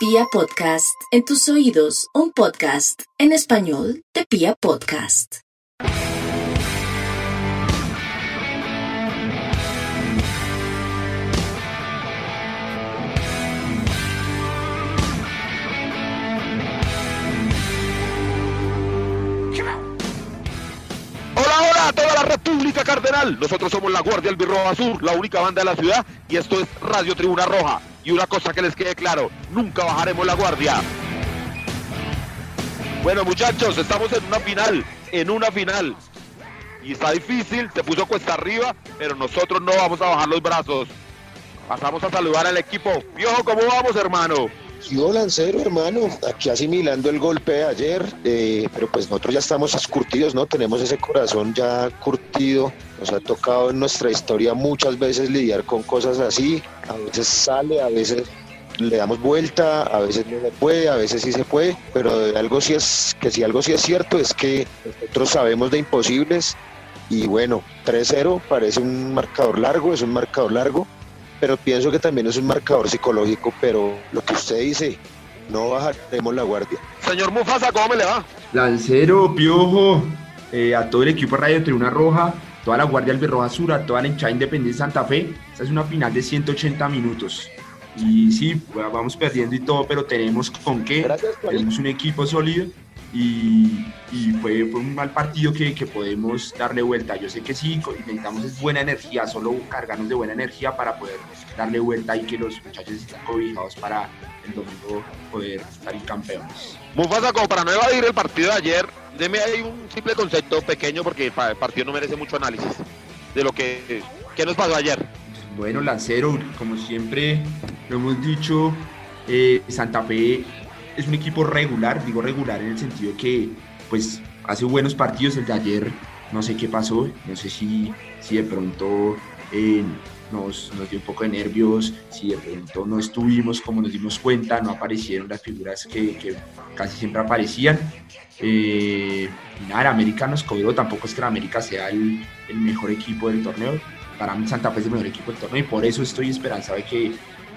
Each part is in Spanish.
Pia Podcast, en tus oídos, un podcast en español de Pia Podcast. Hola, hola a toda la República Cardenal. Nosotros somos la Guardia Albirroja Sur, la única banda de la ciudad, y esto es Radio Tribuna Roja. Y una cosa que les quede claro, nunca bajaremos la guardia. Bueno, muchachos, estamos en una final, en una final. Y está difícil, se puso cuesta arriba, pero nosotros no vamos a bajar los brazos. Pasamos a saludar al equipo. Piojo, ¿cómo vamos, hermano? Yo lancero, hermano, aquí asimilando el golpe de ayer, eh, pero pues nosotros ya estamos curtidos, ¿no? Tenemos ese corazón ya curtido, nos ha tocado en nuestra historia muchas veces lidiar con cosas así, a veces sale, a veces le damos vuelta, a veces no se puede, a veces sí se puede, pero algo sí es, que si algo sí es cierto es que nosotros sabemos de imposibles. Y bueno, 3-0 parece un marcador largo, es un marcador largo, pero pienso que también es un marcador psicológico, pero lo que usted dice, no bajaremos la guardia. Señor Mufasa, ¿cómo me le va? Lancero, Piojo, eh, a todo el equipo de Radio Tribuna Roja, toda la Guardia Albirroja Sur, a toda la hinchada Independiente Santa Fe. Esta es una final de 180 minutos. Y sí, vamos perdiendo y todo, pero tenemos con qué. Gracias, tenemos un equipo sólido y, y fue, fue un mal partido que, que podemos darle vuelta. Yo sé que sí, necesitamos es buena energía, solo cargarnos de buena energía para poder darle vuelta y que los muchachos estén cobijados para el domingo poder salir campeones. Mufasa, como para no evadir el partido de ayer, deme ahí un simple concepto pequeño porque el pa- partido no merece mucho análisis de lo que, que nos pasó ayer. Bueno, Lancero, como siempre lo hemos dicho, eh, Santa Fe es un equipo regular, digo regular en el sentido que pues hace buenos partidos, el de ayer no sé qué pasó, no sé si, si de pronto eh, nos, nos dio un poco de nervios, si de pronto no estuvimos como nos dimos cuenta, no aparecieron las figuras que, que casi siempre aparecían. Eh, nada, América nos cobró, tampoco es que el América sea el, mejor equipo del torneo, para mí Santa Fe es el mejor equipo del torneo y por eso estoy esperanzado de que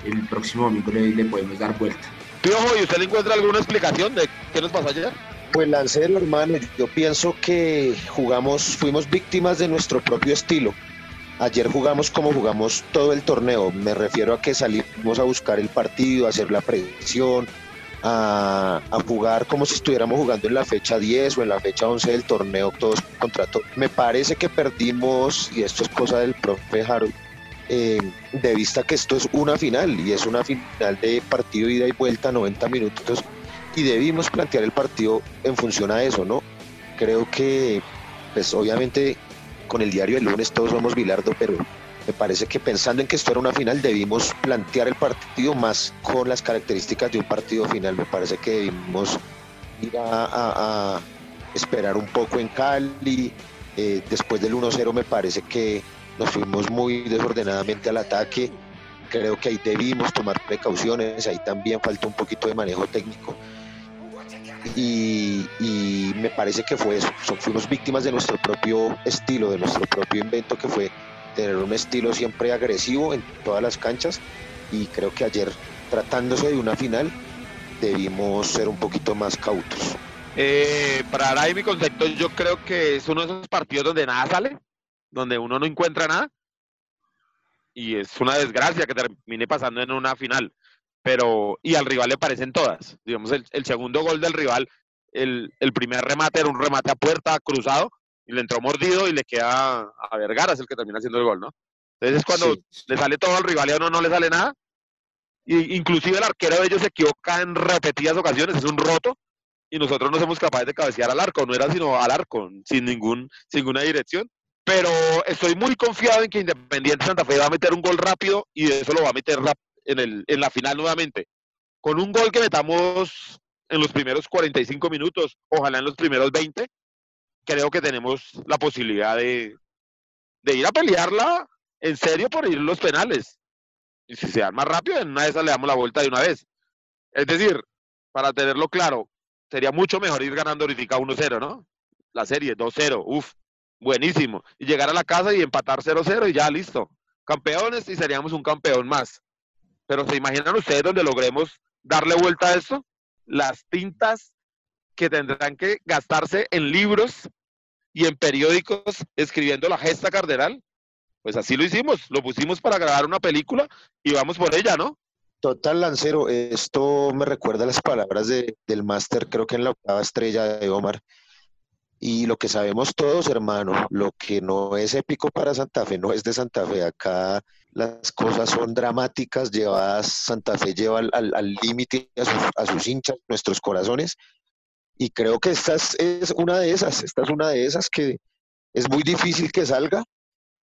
el próximo domingo le podemos dar vuelta. Piojo, ¿y usted le encuentra alguna explicación de qué nos pasó ayer? Pues Lancero, hermano, yo pienso que jugamos, fuimos víctimas de nuestro propio estilo. Ayer jugamos como jugamos todo el torneo. Me refiero a que salimos a buscar el partido, a hacer la presión, a, a jugar como si estuviéramos jugando en la fecha 10 o en la fecha 11 del torneo, todos contra todos. Me parece que perdimos, y esto es cosa del profe Harold, de vista que esto es una final y es una final de partido ida y vuelta, 90 minutos y debimos plantear el partido en función a eso, ¿no? Creo que, pues obviamente con el diario del lunes todos somos Bilardo, pero me parece que pensando en que esto era una final debimos plantear el partido más con las características de un partido final. Me parece que debimos ir a esperar un poco en Cali. Eh, después del 1-0 me parece que nos fuimos muy desordenadamente al ataque. Creo que ahí debimos tomar precauciones, ahí también faltó un poquito de manejo técnico y, me parece que fue eso. So- fuimos víctimas de nuestro propio estilo, de nuestro propio invento, que fue tener un estilo siempre agresivo en todas las canchas. Y creo que ayer, tratándose de una final, debimos ser un poquito más cautos. Eh, para dar ahí mi concepto, yo creo que es uno de esos partidos donde nada sale, donde uno no encuentra nada. Y es una desgracia que termine pasando en una final. Pero, y al rival le parecen todas. Digamos, el, el segundo gol del rival, el, el primer remate era un remate a puerta, cruzado, y le entró mordido y le queda a Vergara, es el que termina haciendo el gol, ¿no? Entonces es cuando Sí. le sale todo al rival y a uno no le sale nada. Y, inclusive el arquero de ellos se equivoca en repetidas ocasiones, es un roto y nosotros no somos capaces de cabecear al arco, no era sino al arco, sin ningún, sin ninguna dirección. Pero estoy muy confiado en que Independiente Santa Fe va a meter un gol rápido y de eso lo va a meter en, el, en la final nuevamente. Con un gol que metamos en los primeros 45 minutos, ojalá en los primeros 20, creo que tenemos la posibilidad de, de ir a pelearla en serio por ir los penales. Y si se dan más rápido, en una de esas le damos la vuelta de una vez. Es decir, para tenerlo claro, sería mucho mejor ir ganando ahorita 1-0, ¿no? La serie, 2-0, uff, buenísimo. Y llegar a la casa y empatar 0-0 y ya listo. Campeones y seríamos un campeón más. Pero se imaginan ustedes donde logremos darle vuelta a esto? Las tintas que tendrán que gastarse en libros y en periódicos escribiendo la gesta cardenal. Pues así lo hicimos, lo pusimos para grabar una película y vamos por ella, ¿no? Total, Lancero, esto me recuerda las palabras de, del máster, creo que en la octava estrella de Omar. Y lo que sabemos todos, hermano, lo que no es épico para Santa Fe no es de Santa Fe. Acá las cosas son dramáticas, llevadas, Santa Fe lleva al límite a, sus, hinchas, nuestros corazones. Y creo que esta es una de esas, esta es una de esas que es muy difícil que salga,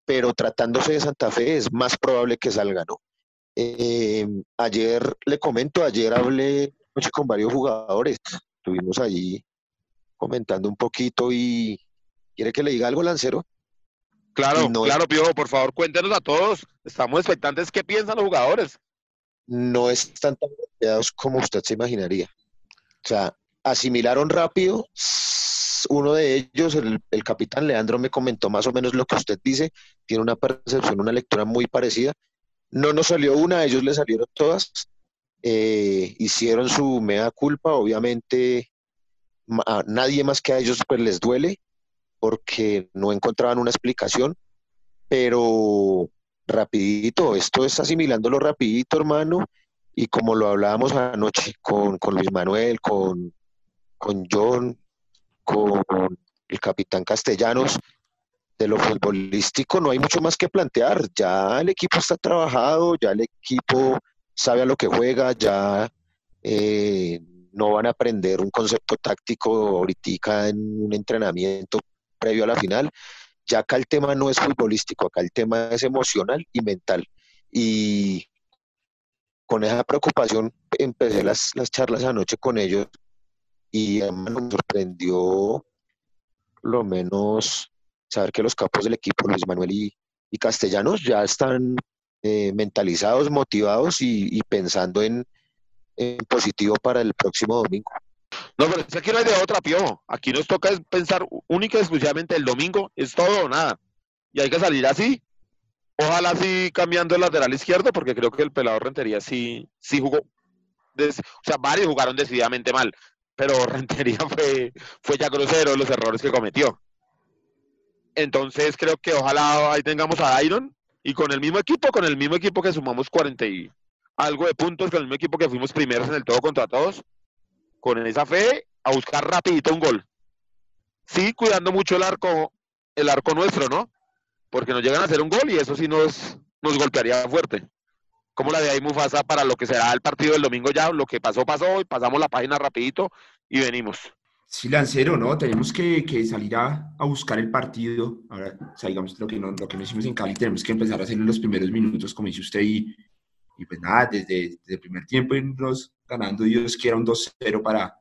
pero tratándose de Santa Fe es más probable que salga, ¿no? Eh, ayer, le comento, ayer hablé con varios jugadores, estuvimos allí comentando un poquito y ¿quiere que le diga algo, Lancero? Claro, claro, Piojo, por favor, cuéntenos a todos, estamos expectantes, ¿qué piensan los jugadores? No están tan golpeados como usted se imaginaría. O sea, asimilaron rápido. Uno de ellos, el, el, capitán Leandro, me comentó más o menos lo que usted dice. Tiene una percepción, una lectura muy parecida. No nos salió una, a ellos les salieron todas. Eh, hicieron su mea culpa, obviamente a nadie más que a ellos pues les duele porque no encontraban una explicación, pero rapidito, esto es asimilándolo rapidito, hermano, y como lo hablábamos anoche con, con Luis Manuel, con, con John, con el capitán Castellanos, de lo futbolístico no hay mucho más que plantear. Ya el equipo está trabajado, ya el equipo sabe a lo que juega, ya eh, no van a aprender un concepto táctico ahorita en un entrenamiento previo a la final. Ya acá el tema no es futbolístico, acá el tema es emocional y mental. Y con esa preocupación empecé las, las charlas anoche con ellos y me sorprendió lo menos saber que los capos del equipo, Luis Manuel y, Castellanos, ya están eh, mentalizados, motivados y, pensando en, positivo para el próximo domingo. No, pero es aquí no hay de otra, Pío. Aquí nos toca pensar única y exclusivamente el domingo, es todo o nada. Y hay que salir así. Ojalá sí cambiando el lateral izquierdo, porque creo que el pelador Rentería sí, sí jugó. o sea, varios jugaron decididamente mal pero Rentería fue, fue ya grosero los errores que cometió. Entonces creo que ojalá ahí tengamos a Iron y con el mismo equipo, con el mismo equipo que sumamos 40 y algo de puntos, con el mismo equipo que fuimos primeros en el todo contra todos, con esa fe a buscar rapidito un gol. Sí, cuidando mucho el arco, el arco nuestro, ¿no? Porque nos llegan a hacer un gol y eso sí nos, nos golpearía fuerte. ¿Cómo la de ahí Mufasa para lo que será el partido del domingo ya? Lo que pasó, pasó, y pasamos la página rapidito y venimos. Sí, Lancero, ¿no? Tenemos que, que salir a, a, buscar el partido. Ahora, o sea, lo que, no, lo que hicimos en Cali, tenemos que empezar a hacer en los primeros minutos, como dice usted, y, y pues nada, desde, desde, el primer tiempo irnos ganando, Dios quiera un 2-0 para,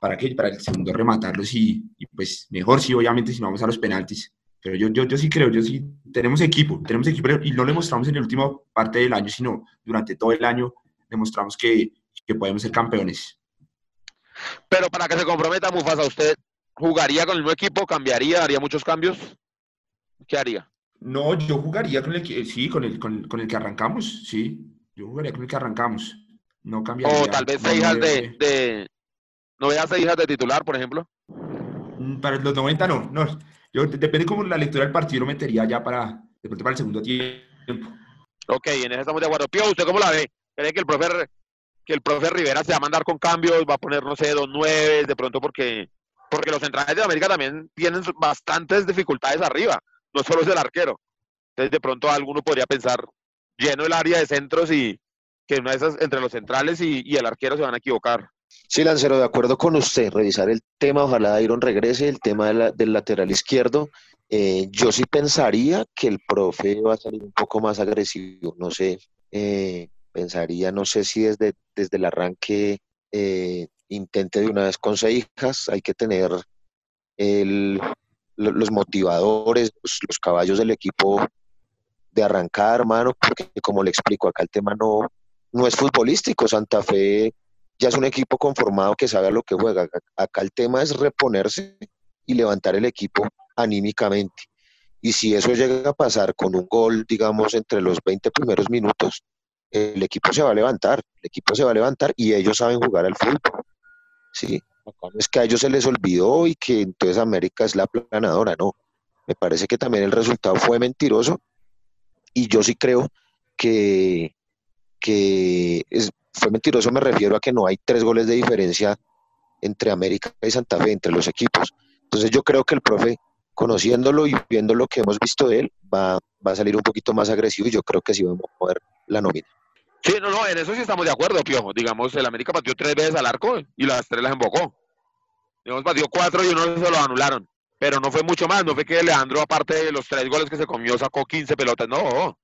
para, que, para el segundo rematarlos y, y, pues mejor, sí, obviamente, si no vamos a los penaltis. Pero yo, yo, yo sí creo, yo sí, tenemos equipo, tenemos equipo y no lo demostramos en la última parte del año, sino durante todo el año demostramos que, que podemos ser campeones. Pero para que se comprometa Mufasa, ¿usted jugaría con el nuevo equipo? ¿Cambiaría? ¿Haría muchos cambios? ¿Qué haría? No, yo jugaría con el sí, con el, con, con el que arrancamos, sí. Yo jugaría con el que arrancamos. No cambiaría. O tal vez no, hijas de, de, ¿No veas hijas de titular, por ejemplo? Mm, para los 90 no, no. Yo, depende cómo la lectura del partido lo metería ya para, de para el segundo tiempo. Ok, en eso estamos de acuerdo. Pío, ¿usted cómo la ve? ¿Cree que el profe, que el profe Rivera se va a mandar con cambios? ¿Va a poner, no sé, dos nueve de pronto porque, porque los centrales de América también tienen bastantes dificultades arriba, no solo es el arquero. Entonces, de pronto alguno podría pensar lleno el área de centros y que una de esas entre los centrales y, el arquero se van a equivocar. Sí, Lancero, de acuerdo con usted, revisar el tema, ojalá Iron regrese, el tema del lateral izquierdo. Eh, yo sí pensaría que el profe va a salir un poco más agresivo, no sé, eh, pensaría, no sé si desde, desde el arranque eh, intente de una vez con hijas, hay que tener los motivadores, los, caballos del equipo de arrancar, hermano, porque como le explico, acá el tema no, no es futbolístico, Santa Fe ya es un equipo conformado que sabe a lo que juega. Acá el tema es reponerse y levantar el equipo anímicamente. Y si eso llega a pasar con un gol, digamos, entre los 20 primeros minutos, el equipo se va a levantar, el equipo se va a levantar y ellos saben jugar al fútbol. Sí, es que a ellos se les olvidó y que entonces América es la planadora, no. Me parece que también el resultado fue mentiroso y yo sí creo que, que fue mentiroso, me refiero a que no hay tres goles de diferencia entre América y Santa Fe, entre los equipos. Entonces yo creo que el profe, conociéndolo y viendo lo que hemos visto de él, va, va a salir un poquito más agresivo y yo creo que sí vamos a mover la nómina. Sí, no, no, en eso sí estamos de acuerdo, Piojo. Digamos, el América pateó tres veces al arco y las tres las embocó. Digamos, pateó cuatro y uno se lo anularon. Pero no fue mucho más, no fue que Leandro, aparte de los tres goles que se comió, sacó 15 pelotas, no.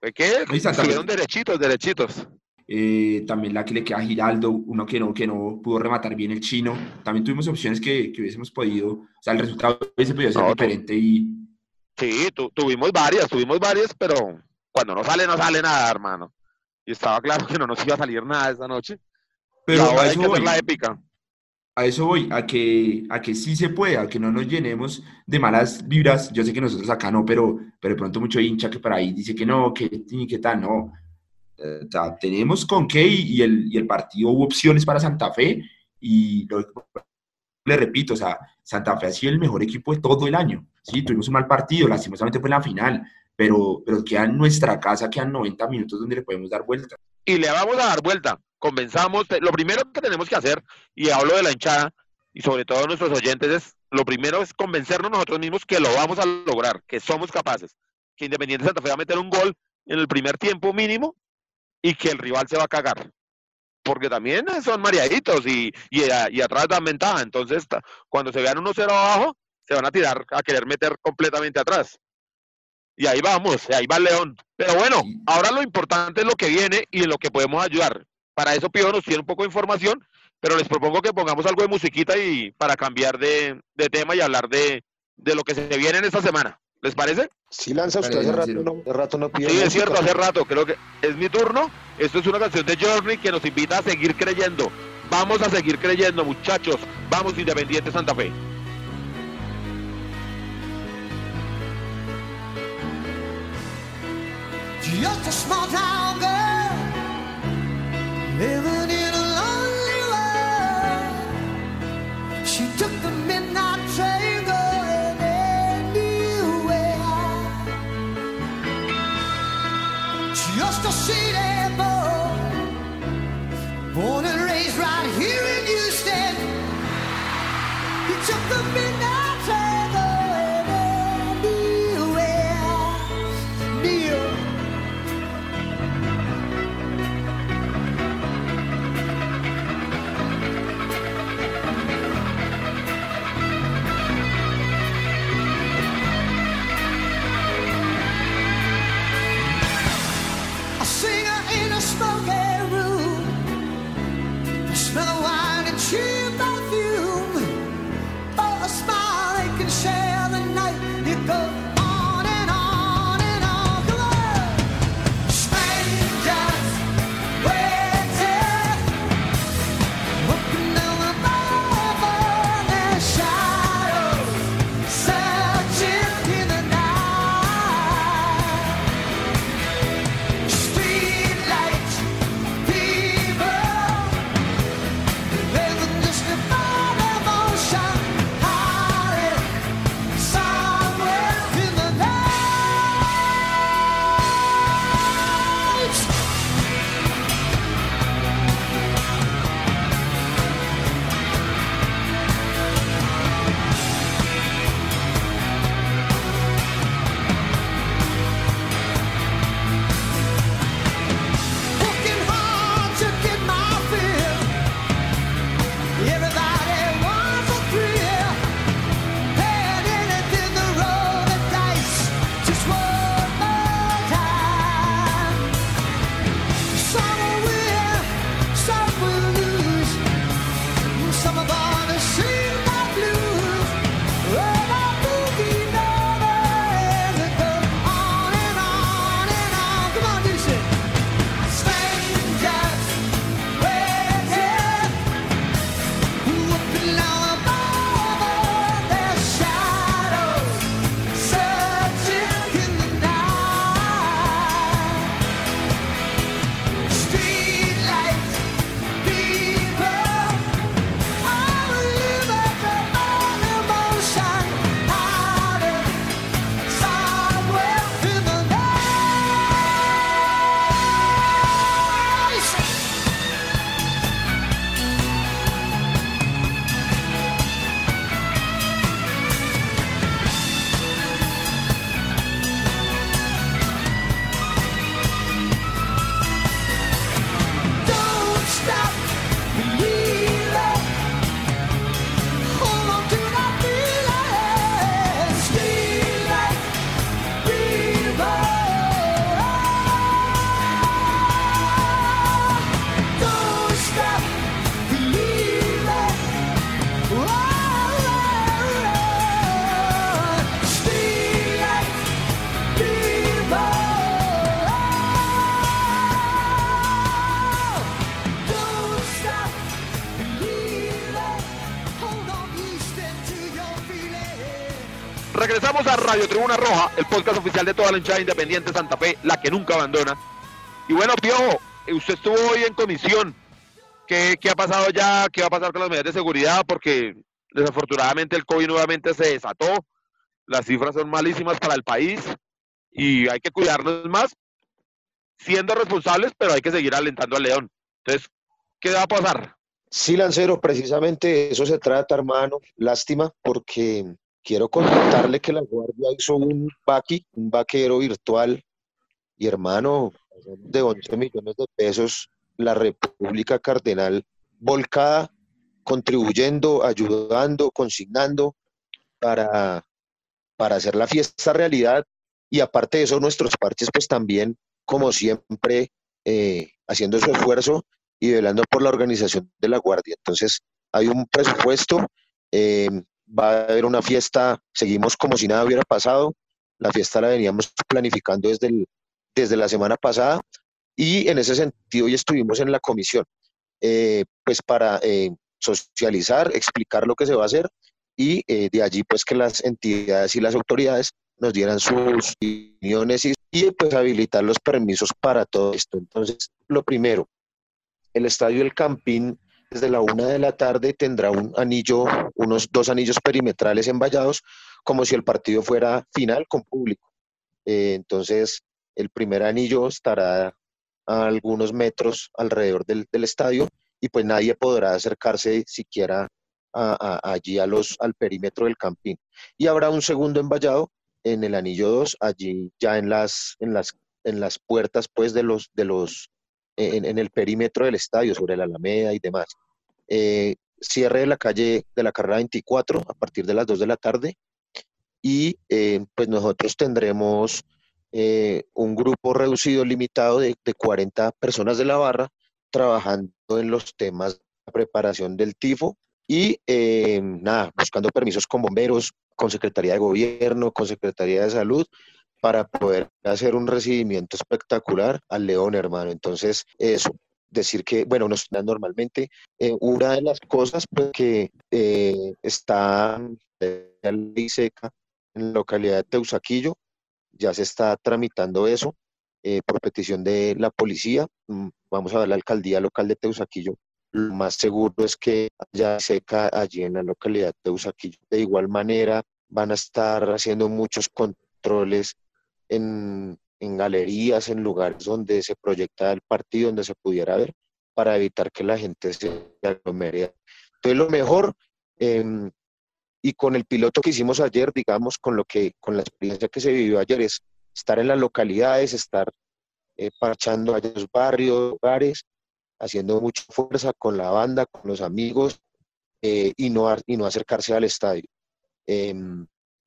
Fue que estuvieron derechitos, derechitos. Eh, también la que le queda a Giraldo, uno que no, que no pudo rematar bien el chino. También tuvimos opciones que, que hubiésemos podido, o sea, el resultado hubiese podido ser diferente y... Sí, tuvimos varias, tuvimos varias, pero cuando no sale, no sale nada, hermano. Y estaba claro que no nos iba a salir nada esa noche. Pero a eso voy. la épica. A eso voy, a que, a que sí se puede, a que no nos llenemos de malas vibras. Yo sé que nosotros acá no, pero, pero de pronto mucho hincha que por ahí dice que no, que que tal, no. Eh, tenemos con qué y, el, y el partido hubo opciones para Santa Fe y le repito, o sea, Santa Fe ha sido el mejor equipo de todo el año. Sí, tuvimos un mal partido, lastimosamente fue en la final, pero, pero queda en nuestra casa, quedan 90 minutos donde le podemos dar vuelta. Y le vamos a dar vuelta, convenzamos, lo primero que tenemos que hacer, y hablo de la hinchada, y sobre todo de nuestros oyentes, es, lo primero es convencernos nosotros mismos que lo vamos a lograr, que somos capaces, que Independiente Santa Fe va a meter un gol en el primer tiempo mínimo y que el rival se va a cagar. Porque también son mareaditos y, y, y atrás dan ventaja. Entonces, cuando se vean 1-0 abajo, se van a tirar a querer meter completamente atrás. Y ahí vamos, ahí va el León. Pero bueno, ahora lo importante es lo que viene y en lo que podemos ayudar. Para eso Pío nos tiene un poco de información, pero les propongo que pongamos algo de musiquita y para cambiar de, tema y hablar de, lo que se viene en esta semana. ¿Les parece? Sí, lanza usted hace rato, no, de rato no pide. Sí, es cierto, hace rato, creo que es mi turno. Esto es una canción de Journey que nos invita a seguir creyendo. Vamos a seguir creyendo, muchachos. Vamos, Independiente Santa Fe. Just a small town girl living Radio Tribuna Roja, el podcast oficial de toda la hinchada independiente Santa Fe, la que nunca abandona. Y bueno, Piojo, usted estuvo hoy en comisión. ¿Qué, ¿Qué, ha pasado ya? ¿Qué va a pasar con las medidas de seguridad? Porque desafortunadamente el COVID nuevamente se desató. Las cifras son malísimas para el país y hay que cuidarnos más, siendo responsables, pero hay que seguir alentando al León. Entonces, ¿qué va a pasar? Sí, Lancero, precisamente eso se trata, hermano. Lástima, porque quiero contarle que la Guardia hizo un vaqui, un vaquero virtual, y hermano, de 11 millones de pesos, la República Cardenal volcada, contribuyendo, ayudando, consignando para, para hacer la fiesta realidad. Y aparte de eso, nuestros parches, pues también, como siempre, eh, haciendo su esfuerzo y velando por la organización de la Guardia. Entonces, hay un presupuesto, eh, va a haber una fiesta, seguimos como si nada hubiera pasado. La fiesta la veníamos planificando desde, el, desde la semana pasada y en ese sentido ya estuvimos en la comisión, eh, pues para eh, socializar, explicar lo que se va a hacer y eh, de allí pues que las entidades y las autoridades nos dieran sus opiniones y, y pues habilitar los permisos para todo esto. Entonces, lo primero, el estadio El Campín desde la una de la tarde tendrá un anillo, unos dos anillos perimetrales envallados, como si el partido fuera final con público. Eh, entonces, el primer anillo estará a algunos metros alrededor del, estadio y pues nadie podrá acercarse siquiera a, allí a los, al perímetro del campín. Y habrá un segundo envallado en el anillo 2, allí ya en las, en las, en las puertas pues de los, de los en, en, el perímetro del estadio, sobre la Alameda y demás. Eh, cierre de la calle de la carrera 24 a partir de las 2 de la tarde y eh, pues nosotros tendremos eh, un grupo reducido, limitado de, de, 40 personas de la barra trabajando en los temas de preparación del tifo y eh, nada, buscando permisos con bomberos, con Secretaría de Gobierno, con Secretaría de Salud, para poder hacer un recibimiento espectacular al León, hermano. Entonces, eso, decir que, bueno, nos normalmente, eh, una de las cosas pues, que eh, está en la seca en la localidad de Teusaquillo, ya se está tramitando eso eh, por petición de la policía. Mm, vamos a ver la alcaldía local de Teusaquillo. Lo más seguro es que haya seca allí en la localidad de Teusaquillo. De igual manera, van a estar haciendo muchos controles en, en galerías, en lugares donde se proyecta el partido, donde se pudiera ver, para evitar que la gente se aglomere. Entonces, lo mejor, eh, y con el piloto que hicimos ayer, digamos, con lo que, con la experiencia que se vivió ayer, es estar en las localidades, estar eh, parchando a los barrios, hogares, haciendo mucha fuerza con la banda, con los amigos, eh, y, no, y no acercarse al estadio. Eh,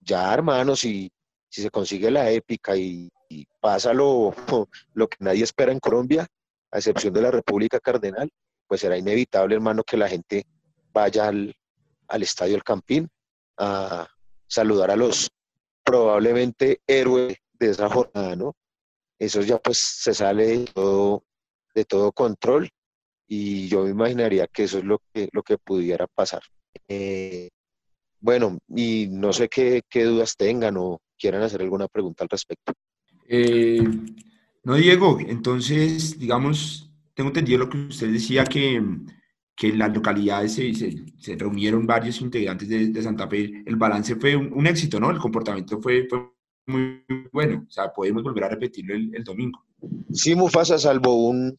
ya, hermanos, si, si se consigue la épica y, pasa lo, lo, que nadie espera en Colombia, a excepción de la República Cardenal, pues será inevitable, hermano, que la gente vaya al, al Estadio El Campín a saludar a los probablemente héroes de esa jornada, ¿no? Eso ya pues se sale de todo, de todo control y yo me imaginaría que eso es lo que, lo que pudiera pasar. Eh, bueno, y no sé qué, dudas tengan o quieran hacer alguna pregunta al respecto. Eh, no, Diego, entonces, digamos, tengo entendido lo que usted decía, que, que en las localidades se, se, se reunieron varios integrantes de, de, Santa Fe. El balance fue un, un éxito, ¿no? El comportamiento fue, fue, muy bueno. O sea, podemos volver a repetirlo el, el domingo. Sí, Mufasa, salvo un,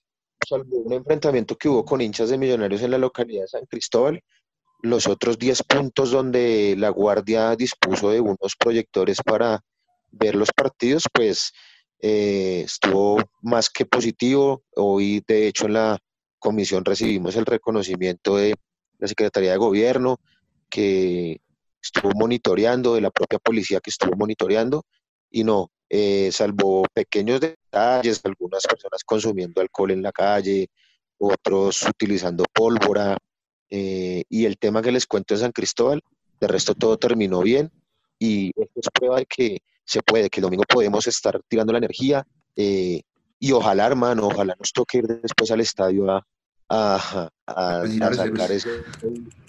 salvo un enfrentamiento que hubo con hinchas de millonarios en la localidad de San Cristóbal, los otros 10 puntos donde la Guardia dispuso de unos proyectores para ver los partidos, pues eh, estuvo más que positivo. Hoy, de hecho, en la comisión recibimos el reconocimiento de la Secretaría de Gobierno, que estuvo monitoreando, de la propia policía que estuvo monitoreando, y no, eh, salvo pequeños detalles, algunas personas consumiendo alcohol en la calle, otros utilizando pólvora, eh, y el tema que les cuento en San Cristóbal, de resto todo terminó bien, y esto es prueba de que se puede, que el domingo podemos estar tirando la energía, eh, y ojalá, hermano, ojalá nos toque ir después al estadio a, a, a, ir a sacar ese...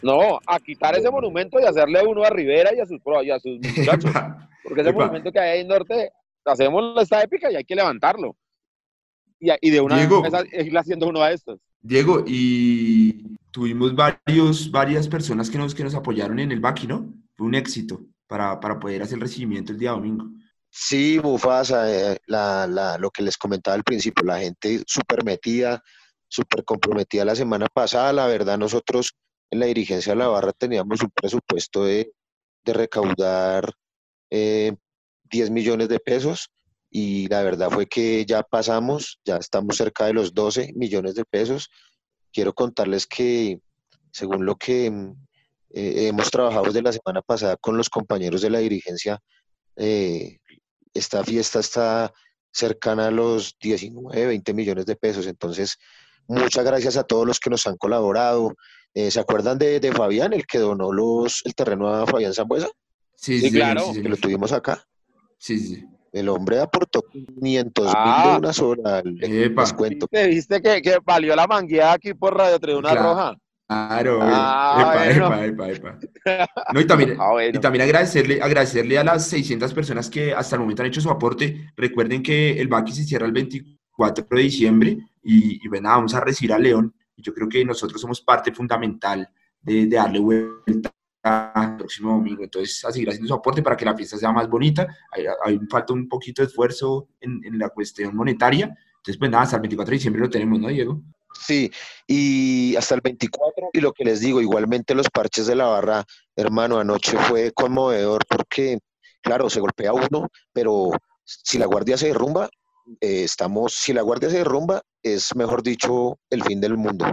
No, a quitar ese monumento y hacerle uno a Rivera y a sus, pro- y a sus muchachos. Porque ese Epa. monumento que hay ahí en norte, hacemos esta épica y hay que levantarlo. Y, y de una Diego. vez irle haciendo uno a estos. Diego, y tuvimos varios, varias personas que nos, que nos apoyaron en el Baki, ¿no? Fue un éxito para, para poder hacer el recibimiento el día domingo. Sí, Mufasa, eh, la, la, lo que les comentaba al principio, la gente súper metida, súper comprometida la semana pasada. La verdad, nosotros en la dirigencia de la barra teníamos un presupuesto de, de recaudar eh, 10 millones de pesos y la verdad fue que ya pasamos, ya estamos cerca de los 12 millones de pesos. Quiero contarles que, según lo que mm, eh, hemos trabajado desde la semana pasada con los compañeros de la dirigencia, eh, esta fiesta está cercana a los 19, 20 millones de pesos. Entonces, muchas gracias a todos los que nos han colaborado. Eh, ¿Se acuerdan de, de Fabián, el que donó los, el terreno a Fabián Zambuesa? Sí, Sí, claro. sí, Que lo tuvimos acá. Sí, sí. El hombre aportó 500 mil Ah. de una sola. le- Epa. Les cuento. ¿Viste, viste que, que valió la mangueada aquí por Radio Tribuna Claro. Roja? Claro, Ah, epa, bueno. epa, epa, epa. No, y también, Ah, bueno. y también agradecerle, agradecerle a las 600 personas que hasta el momento han hecho su aporte. Recuerden que el Baki se cierra el 24 de diciembre y, y nada, vamos a recibir a León. Y yo creo que nosotros somos parte fundamental de, de darle vuelta el próximo domingo. Entonces, a seguir haciendo su aporte para que la fiesta sea más bonita. Hay, hay falta un poquito de esfuerzo en, en la cuestión monetaria. Entonces, pues nada, hasta el 24 de diciembre lo tenemos, ¿no, Diego? Sí, y hasta el 24, y lo que les digo, igualmente los parches de la barra, hermano, anoche fue conmovedor porque, claro, se golpea uno, pero si la guardia se derrumba, eh, estamos, si la guardia se derrumba, es mejor dicho el fin del mundo.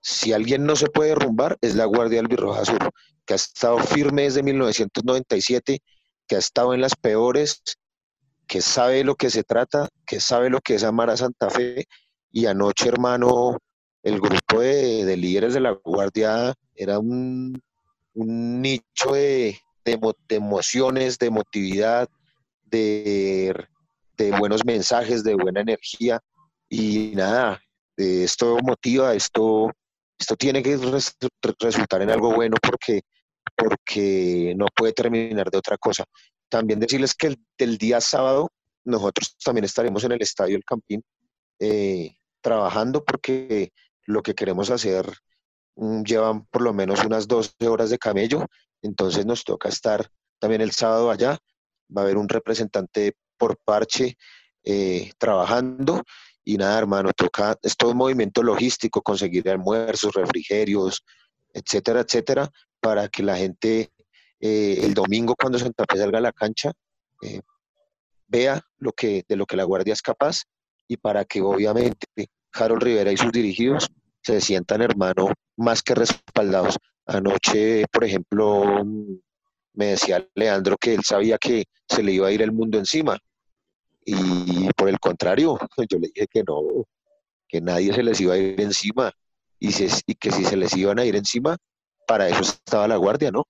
Si alguien no se puede derrumbar, es la Guardia Albirroja Sur, que ha estado firme desde 1997, que ha estado en las peores, que sabe lo que se trata, que sabe lo que es amar a Santa Fe. Y anoche, hermano, el grupo de, de líderes de la Guardia era un, un nicho de, de de emociones, de emotividad, de, de buenos mensajes, de buena energía. Y nada, esto motiva, esto, esto tiene que res- resultar en algo bueno porque, porque no puede terminar de otra cosa. También decirles que el, día sábado nosotros también estaremos en el Estadio El Campín eh, trabajando porque lo que queremos hacer mm, llevan por lo menos unas 12 horas de camello, entonces nos toca estar también el sábado allá, va a haber un representante por parche eh, trabajando y nada, hermano, toca, es todo un movimiento logístico, conseguir almuerzos, refrigerios, etcétera, etcétera, para que la gente eh, el domingo cuando Santa Fe salga a la cancha eh, vea lo que, de lo que la Guardia es capaz y para que obviamente Harold Rivera y sus dirigidos se sientan, hermano, más que respaldados. Anoche, por ejemplo, mm, me decía Leandro que él sabía que se le iba a ir el mundo encima. Y por el contrario, yo le dije que no, que nadie se les iba a ir encima y, se- y que si se les iban a ir encima, para eso estaba la guardia, ¿no?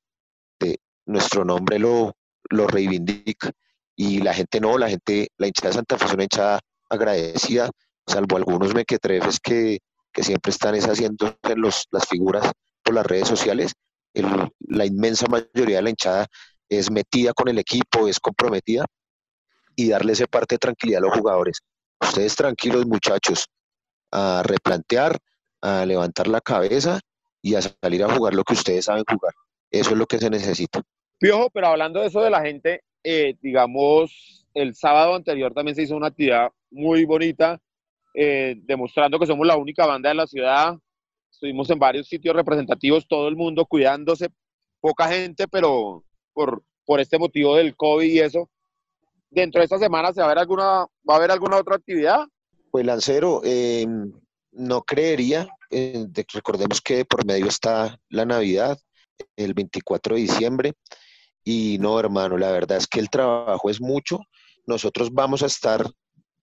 De- nuestro nombre lo, lo reivindica. Y la gente no, la gente, la hinchada de Santa Fe es una hinchada agradecida, salvo algunos mequetrefes que, que siempre están es haciendo las figuras por las redes sociales. El- la inmensa mayoría de la hinchada es metida con el equipo, es comprometida y darle ese parte de tranquilidad a los jugadores. Ustedes tranquilos muchachos, a replantear, a levantar la cabeza y a salir a jugar lo que ustedes saben jugar. Eso es lo que se necesita. Piojo, pero hablando de eso de la gente, eh, digamos, el sábado anterior también se hizo una actividad muy bonita, eh, demostrando que somos la única banda de la ciudad. Estuvimos en varios sitios representativos, todo el mundo cuidándose, poca gente, pero por, por este motivo del COVID y eso. Dentro de esta semana se va a ver alguna, va a haber alguna otra actividad. Pues Lancero, eh, no creería, eh, de- recordemos que por medio está la Navidad, el 24 de diciembre, y no, hermano, la verdad es que el trabajo es mucho. Nosotros vamos a estar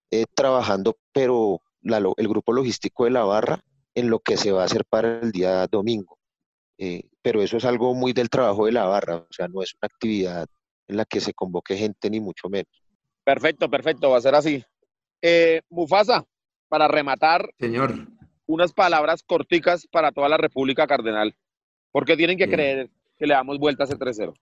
eh, trabajando, pero el grupo logístico de la barra en lo que se va a hacer para el día domingo. Eh, pero eso es algo muy del trabajo de la barra, o sea, no es una actividad en la que se convoque gente ni mucho menos. Perfecto, perfecto, va a ser así. Eh, Mufasa, para rematar, Señor. unas palabras corticas para toda la República Cardenal. porque tienen que Sí. creer que le damos vuelta a ese 3-0?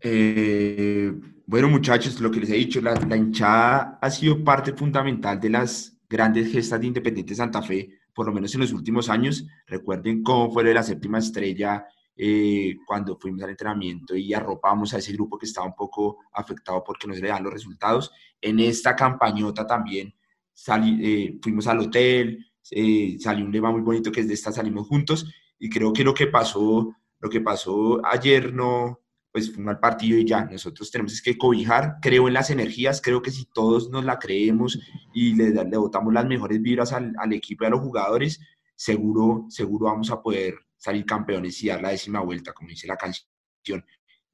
Eh, bueno, muchachos, lo que les he dicho, la, la hinchada ha sido parte fundamental de las grandes gestas de Independiente Santa Fe, por lo menos en los últimos años. Recuerden cómo fue de la séptima estrella eh, cuando fuimos al entrenamiento y arropamos a ese grupo que estaba un poco afectado porque no se le dan los resultados. En esta campañota también salí, eh, fuimos al hotel, eh, salió un lema muy bonito que es de esta salimos juntos y creo que lo que pasó, lo que pasó ayer no, pues fue un mal partido y ya, nosotros tenemos que cobijar, creo en las energías, creo que si todos nos la creemos y le, le botamos las mejores vibras al, al, equipo y a los jugadores, seguro, seguro vamos a poder salir campeones y dar la décima vuelta, como dice la canción.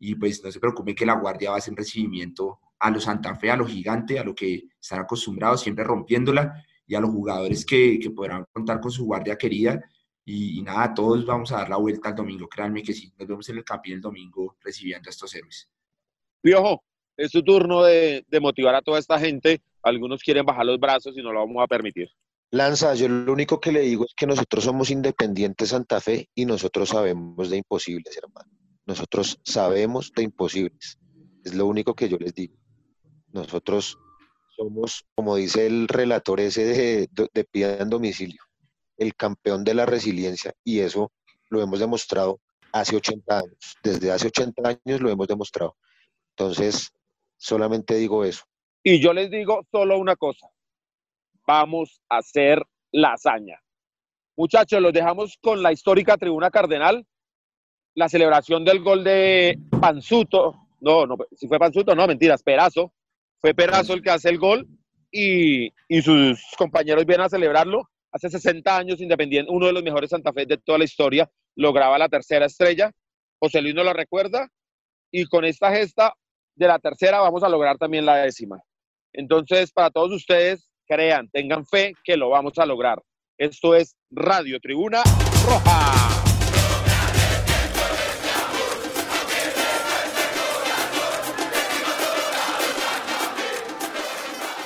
Y pues no se preocupen que la Guardia va a hacer un recibimiento a los Santa Fe, a los gigantes, a lo que están acostumbrados, siempre rompiéndola, y a los jugadores que, que podrán contar con su guardia querida. Y, y, nada, todos vamos a dar la vuelta el domingo, créanme que sí, nos vemos en el campín el domingo recibiendo a estos héroes. Piojo, es tu turno de, de, motivar a toda esta gente. Algunos quieren bajar los brazos y no lo vamos a permitir. Lanza, yo lo único que le digo es que nosotros somos independientes Santa Fe y nosotros sabemos de imposibles, hermano. Nosotros sabemos de imposibles. Es lo único que yo les digo. Nosotros somos, como dice el relator ese de, de, de en Domicilio, el campeón de la resiliencia y eso lo hemos demostrado hace 80 años. Desde hace 80 años lo hemos demostrado. Entonces, solamente digo eso. Y yo les digo solo una cosa. Vamos a hacer la hazaña. Muchachos, los dejamos con la histórica tribuna cardenal. La celebración del gol de Panzuto. No, no, si fue Panzuto, no, mentiras, Perazo. Fue Perazo el que hace el gol y, y sus compañeros vienen a celebrarlo hace 60 años Independiente, uno de los mejores Santa Fe de toda la historia, lograba la tercera estrella. José Luis no lo recuerda. Y con esta gesta de la tercera vamos a lograr también la décima. Entonces, para todos ustedes, crean, tengan fe que lo vamos a lograr. Esto es Radio Tribuna Roja.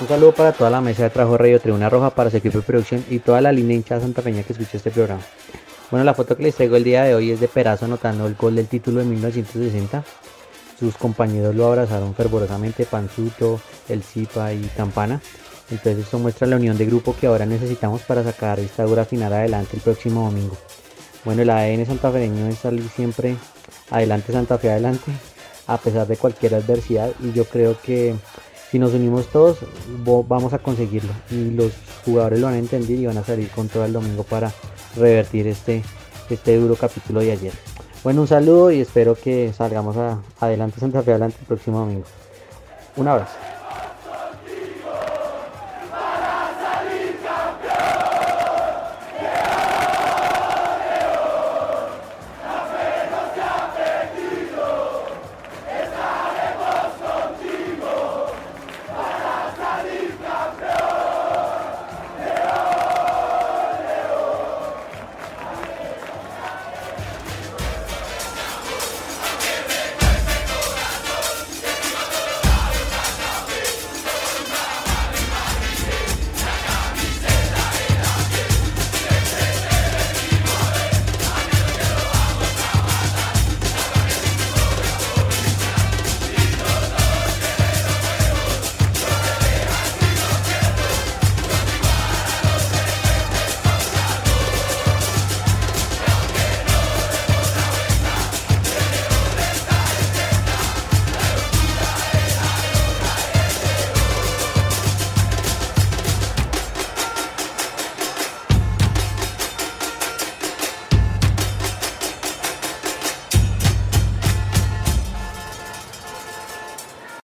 Un saludo para toda la mesa de trabajo Radio Tribuna Roja, para su equipo de producción y toda la línea hinchada santafeña que escucha este programa. Bueno, la foto que les traigo el día de hoy es de Perazo anotando el gol del título de 1960. Sus compañeros lo abrazaron fervorosamente, Panzuto, El Zipa y Campana. Entonces esto muestra la unión de grupo que ahora necesitamos para sacar esta dura final adelante el próximo domingo. Bueno, el ADN santafereño es salir siempre adelante, Santa Fe adelante, a pesar de cualquier adversidad. Y yo creo que si nos unimos todos, vamos a conseguirlo. Y los jugadores lo van a entender y van a salir con todo el domingo para revertir este, este duro capítulo de ayer. Bueno, un saludo y espero que salgamos a, adelante Santa Fe adelante el próximo domingo. Un abrazo.